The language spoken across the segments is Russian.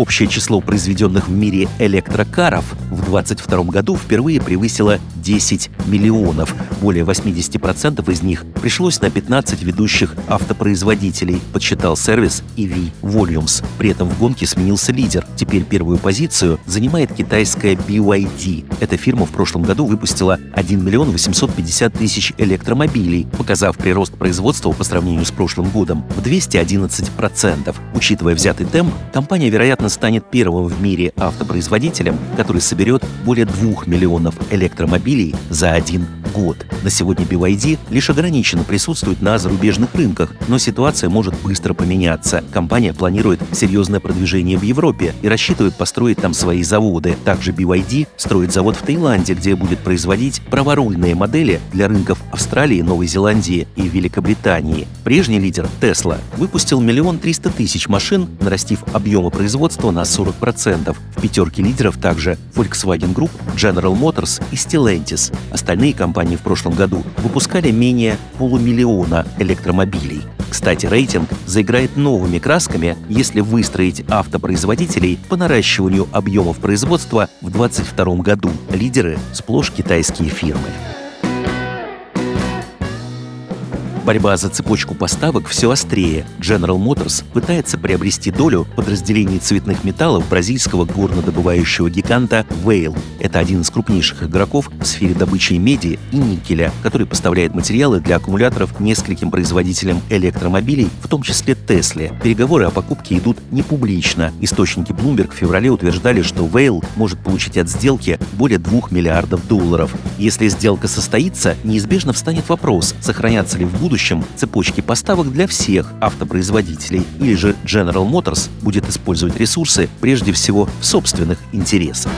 Общее число произведенных в мире электрокаров в 2022 году впервые превысило 10 миллионов. Более 80% из них пришлось на 15 ведущих автопроизводителей, подсчитал сервис EV Volumes. При этом в гонке сменился лидер. Теперь первую позицию занимает китайская BYD. Эта фирма в прошлом году выпустила 1 миллион 850 тысяч электромобилей, показав прирост производства по сравнению с прошлым годом в 211%. Учитывая взятый темп, компания, вероятно, станет первым в мире автопроизводителем, который соберет более 2 миллионов электромобилей за один год. На сегодня BYD лишь ограниченно присутствует на зарубежных рынках, но ситуация может быстро поменяться. Компания планирует серьезное продвижение в Европе и рассчитывает построить там свои заводы. Также BYD строит завод в Таиланде, где будет производить праворульные модели для рынков Австралии, Новой Зеландии и Великобритании. Прежний лидер Tesla выпустил миллион триста тысяч машин, нарастив объемы производства на 40%. В пятерке лидеров также Volkswagen Group, General Motors и Stellantis. Остальные компании в прошлом году выпускали менее полумиллиона электромобилей. Кстати, рейтинг заиграет новыми красками, если выстроить автопроизводителей по наращиванию объемов производства в 2022 году. Лидеры – сплошь китайские фирмы. Борьба за цепочку поставок все острее. General Motors пытается приобрести долю подразделений цветных металлов бразильского горнодобывающего гиганта Whale. Это один из крупнейших игроков в сфере добычи меди и никеля, который поставляет материалы для аккумуляторов нескольким производителям электромобилей, в том числе Tesla. Переговоры о покупке идут не публично. Источники Bloomberg в феврале утверждали, что Whale может получить от сделки более 2 миллиардов долларов. Если сделка состоится, неизбежно встанет вопрос, сохранятся ли в будущем будущем цепочки поставок для всех автопроизводителей, или же General Motors будет использовать ресурсы прежде всего в собственных интересах.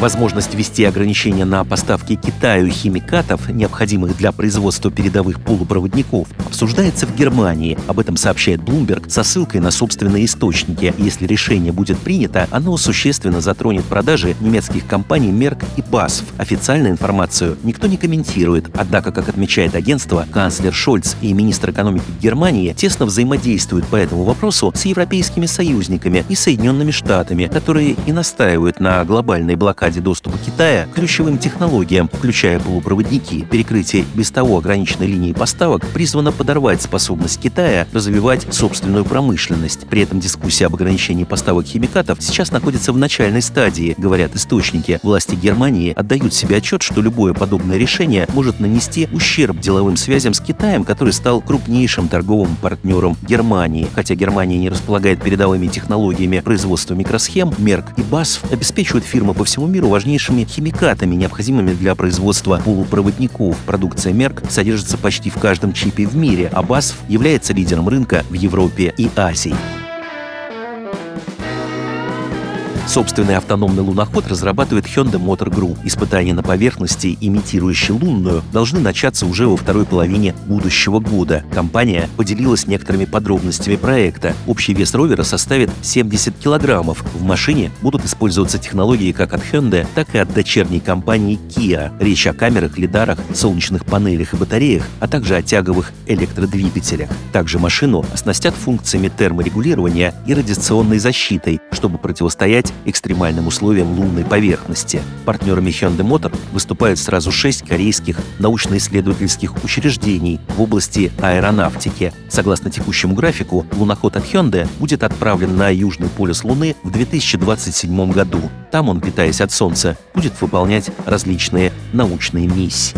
Возможность ввести ограничения на поставки Китаю химикатов, необходимых для производства передовых полупроводников, обсуждается в Германии. Об этом сообщает Bloomberg со ссылкой на собственные источники. Если решение будет принято, оно существенно затронет продажи немецких компаний Merck и BASF. Официальную информацию никто не комментирует, однако, как отмечает агентство, канцлер Шольц и министр экономики Германии тесно взаимодействуют по этому вопросу с европейскими союзниками и Соединенными Штатами, которые и настаивают на глобальной блокаде блокаде доступа Китая к ключевым технологиям, включая полупроводники. Перекрытие без того ограниченной линии поставок призвано подорвать способность Китая развивать собственную промышленность. При этом дискуссия об ограничении поставок химикатов сейчас находится в начальной стадии, говорят источники. Власти Германии отдают себе отчет, что любое подобное решение может нанести ущерб деловым связям с Китаем, который стал крупнейшим торговым партнером Германии. Хотя Германия не располагает передовыми технологиями производства микросхем, Мерк и BASF обеспечивают фирмы по всему миру миру важнейшими химикатами, необходимыми для производства полупроводников. Продукция Merck содержится почти в каждом чипе в мире, а BASF является лидером рынка в Европе и Азии. Собственный автономный луноход разрабатывает Hyundai Motor Group. Испытания на поверхности, имитирующие лунную, должны начаться уже во второй половине будущего года. Компания поделилась некоторыми подробностями проекта. Общий вес ровера составит 70 килограммов. В машине будут использоваться технологии как от Hyundai, так и от дочерней компании Kia. Речь о камерах, лидарах, солнечных панелях и батареях, а также о тяговых электродвигателях. Также машину оснастят функциями терморегулирования и радиационной защитой, чтобы противостоять экстремальным условиям лунной поверхности. Партнерами Hyundai Motor выступают сразу шесть корейских научно-исследовательских учреждений в области аэронавтики. Согласно текущему графику, луноход от Hyundai будет отправлен на южный полюс Луны в 2027 году. Там он, питаясь от Солнца, будет выполнять различные научные миссии.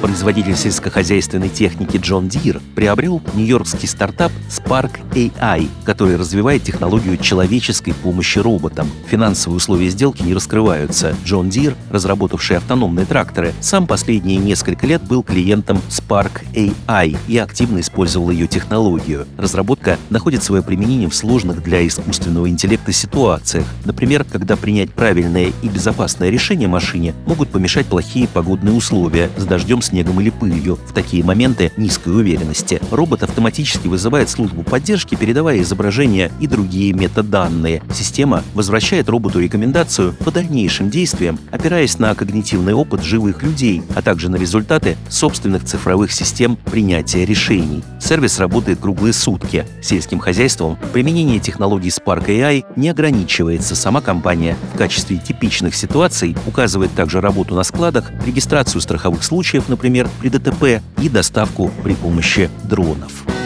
Производитель сельскохозяйственной техники John Deere приобрел нью-йоркский стартап Spark AI, который развивает технологию человеческой помощи роботам. Финансовые условия сделки не раскрываются. John Deere, разработавший автономные тракторы, сам последние несколько лет был клиентом Spark AI и активно использовал ее технологию. Разработка находит свое применение в сложных для искусственного интеллекта ситуациях. Например, когда принять правильное и безопасное решение машине могут помешать плохие погодные условия с дождем снегом или пылью. В такие моменты низкой уверенности робот автоматически вызывает службу поддержки, передавая изображения и другие метаданные. Система возвращает роботу рекомендацию по дальнейшим действиям, опираясь на когнитивный опыт живых людей, а также на результаты собственных цифровых систем принятия решений. Сервис работает круглые сутки. Сельским хозяйством применение технологий Spark AI не ограничивается. Сама компания в качестве типичных ситуаций указывает также работу на складах, регистрацию страховых случаев, например, при ДТП, и доставку при помощи дронов.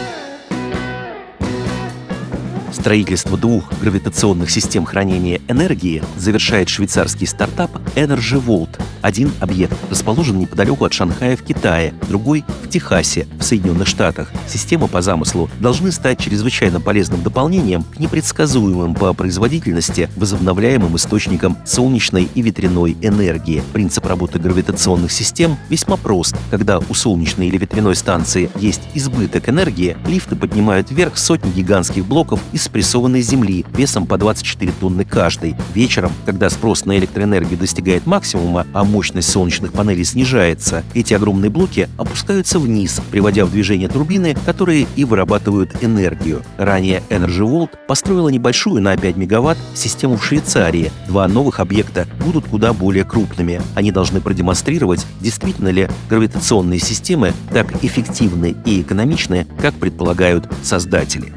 Строительство двух гравитационных систем хранения энергии завершает швейцарский стартап Energy Vault. Один объект расположен неподалеку от Шанхая в Китае, другой — в Техасе, в Соединенных Штатах. Системы по замыслу должны стать чрезвычайно полезным дополнением к непредсказуемым по производительности возобновляемым источникам солнечной и ветряной энергии. Принцип работы гравитационных систем весьма прост. Когда у солнечной или ветряной станции есть избыток энергии, лифты поднимают вверх сотни гигантских блоков из спрессованной земли весом по 24 тонны каждый. Вечером, когда спрос на электроэнергию достигает максимума, а мощность солнечных панелей снижается, эти огромные блоки опускаются вниз, приводя в движение турбины, которые и вырабатывают энергию. Ранее Energy Vault построила небольшую на 5 мегаватт систему в Швейцарии. Два новых объекта будут куда более крупными. Они должны продемонстрировать, действительно ли гравитационные системы так эффективны и экономичны, как предполагают создатели.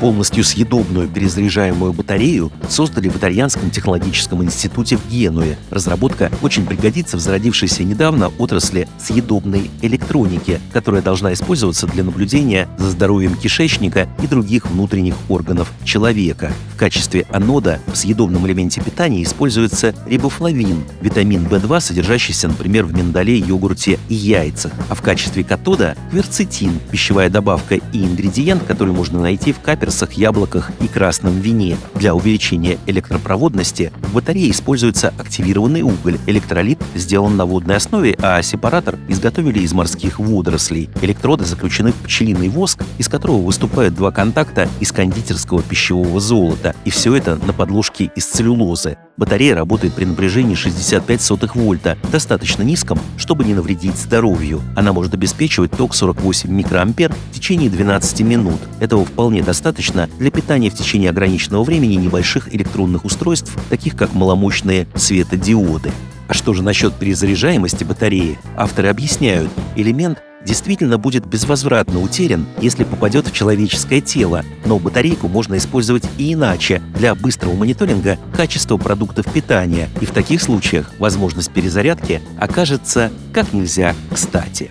Полностью съедобную перезаряжаемую батарею создали в Итальянском технологическом институте в Генуе. Разработка очень пригодится в зародившейся недавно отрасли съедобной электроники, которая должна использоваться для наблюдения за здоровьем кишечника и других внутренних органов человека. В качестве анода в съедобном элементе питания используется рибофлавин, витамин В2, содержащийся, например, в миндале, йогурте и яйцах, а в качестве катода – кверцетин, пищевая добавка и ингредиент, который можно найти в каперсах цитрусах, яблоках и красном вине. Для увеличения электропроводности в батарее используется активированный уголь. Электролит сделан на водной основе, а сепаратор изготовили из морских водорослей. Электроды заключены в пчелиный воск, из которого выступают два контакта из кондитерского пищевого золота. И все это на подложке из целлюлозы. Батарея работает при напряжении 65 сотых вольта, достаточно низком, чтобы не навредить здоровью. Она может обеспечивать ток 48 микроампер в течение 12 минут. Этого вполне достаточно для питания в течение ограниченного времени небольших электронных устройств, таких как маломощные светодиоды. А что же насчет перезаряжаемости батареи? Авторы объясняют, элемент действительно будет безвозвратно утерян, если попадет в человеческое тело, но батарейку можно использовать и иначе, для быстрого мониторинга качества продуктов питания, и в таких случаях возможность перезарядки окажется как нельзя кстати.